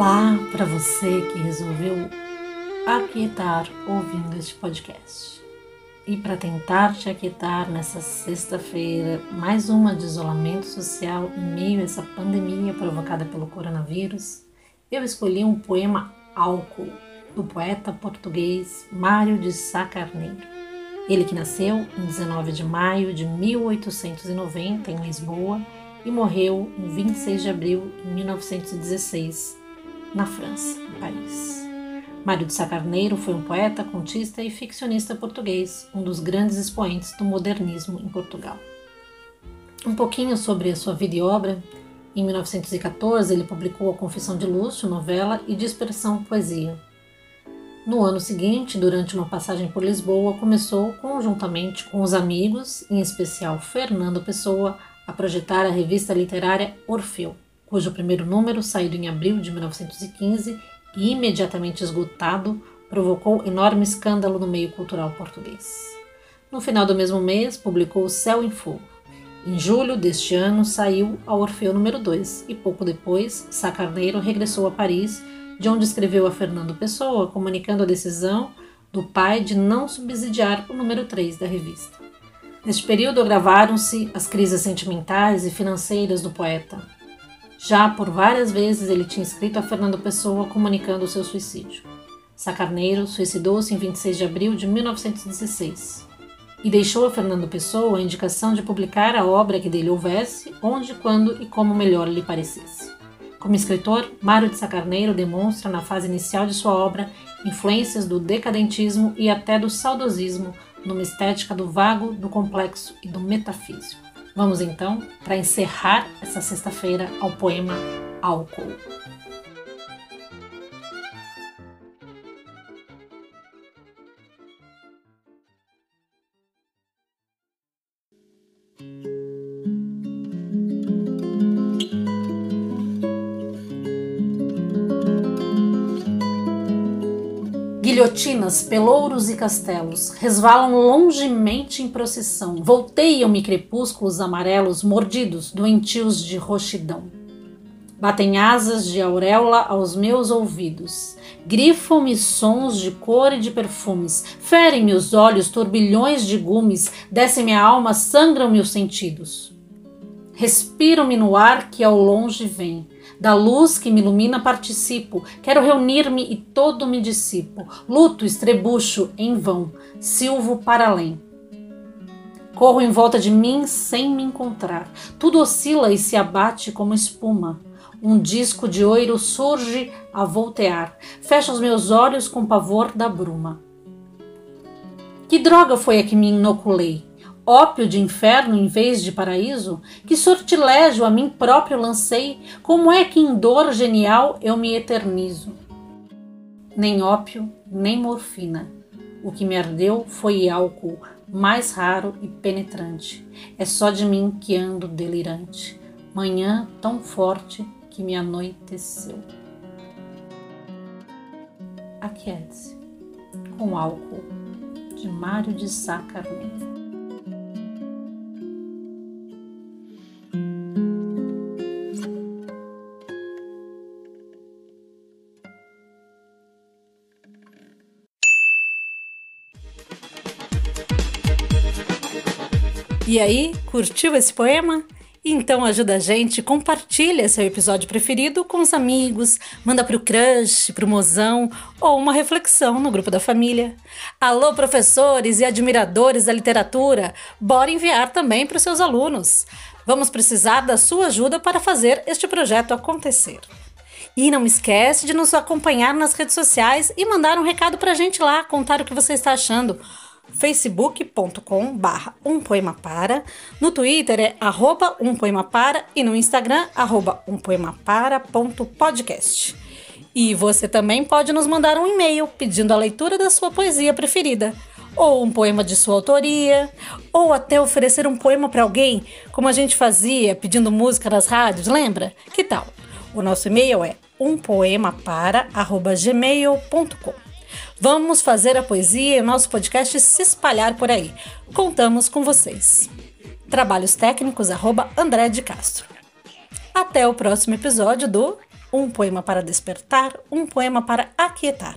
Olá para você que resolveu aquietar ouvindo este podcast. E para tentar te aquietar nessa sexta-feira, mais uma de isolamento social em meio a essa pandemia provocada pelo coronavírus, eu escolhi um poema Álcool, do poeta português Mário de Sá Carneiro. Ele que nasceu em 19 de maio de 1890 em Lisboa e morreu em 26 de abril de 1916 na França, em Paris. Mário de Sá Carneiro foi um poeta, contista e ficcionista português, um dos grandes expoentes do modernismo em Portugal. Um pouquinho sobre a sua vida e obra. Em 1914, ele publicou A Confissão de Lúcio, novela e Dispersão Poesia. No ano seguinte, durante uma passagem por Lisboa, começou, conjuntamente com os amigos, em especial Fernando Pessoa, a projetar a revista literária Orfeu, cujo primeiro número, saído em abril de 1915 e imediatamente esgotado, provocou enorme escândalo no meio cultural português. No final do mesmo mês, publicou Céu em Fogo. Em julho deste ano, saiu a Orfeu número 2 e pouco depois, Sacarneiro regressou a Paris, de onde escreveu a Fernando Pessoa, comunicando a decisão do pai de não subsidiar o número 3 da revista. Neste período gravaram-se as crises sentimentais e financeiras do poeta, já por várias vezes ele tinha escrito a Fernando Pessoa comunicando o seu suicídio. Sacarneiro suicidou-se em 26 de abril de 1916 e deixou a Fernando Pessoa a indicação de publicar a obra que dele houvesse, onde, quando e como melhor lhe parecesse. Como escritor, Mário de Sacarneiro demonstra na fase inicial de sua obra influências do decadentismo e até do saudosismo numa estética do vago, do complexo e do metafísico. Vamos então, para encerrar essa sexta-feira, ao poema Álcool. Guilhotinas, pelouros e castelos resvalam longemente em procissão, volteiam-me crepúsculos amarelos mordidos, doentios de roxidão. Batem asas de auréola aos meus ouvidos, grifam-me sons de cor e de perfumes, ferem-me os olhos turbilhões de gumes, descem-me a alma, sangram-me os sentidos. Respiro-me no ar que ao longe vem, da luz que me ilumina participo, quero reunir-me e todo me dissipo. Luto, estrebucho, em vão, silvo para além. Corro em volta de mim sem me encontrar. Tudo oscila e se abate como espuma. Um disco de oiro surge a voltear. Fecho os meus olhos com pavor da bruma. Que droga foi a que me inoculei? Ópio de inferno em vez de paraíso? Que sortilégio a mim próprio lancei? Como é que em dor genial eu me eternizo? Nem ópio, nem morfina. O que me ardeu foi álcool, mais raro e penetrante. É só de mim que ando delirante. Manhã tão forte que me anoiteceu. Aquiete-se com álcool de Mário de Sá. E aí, curtiu esse poema? Então ajuda a gente, compartilha seu episódio preferido com os amigos, manda pro crush, pro mozão ou uma reflexão no grupo da família. Alô, professores e admiradores da literatura, bora enviar também para os seus alunos. Vamos precisar da sua ajuda para fazer este projeto acontecer. E não esquece de nos acompanhar nas redes sociais e mandar um recado pra gente lá, contar o que você está achando facebook.com barra um poema para, no Twitter é arroba um poema para e no Instagram arroba um poema para ponto podcast. E você também pode nos mandar um e-mail pedindo a leitura da sua poesia preferida, ou um poema de sua autoria, ou até oferecer um poema para alguém, como a gente fazia pedindo música nas rádios, lembra? Que tal? O nosso e-mail é umpoemapara@gmail.com. Vamos fazer a poesia e o nosso podcast se espalhar por aí. Contamos com vocês. Trabalhos técnicos, arroba André de Castro. Até o próximo episódio do Um poema para despertar, um poema para aquietar.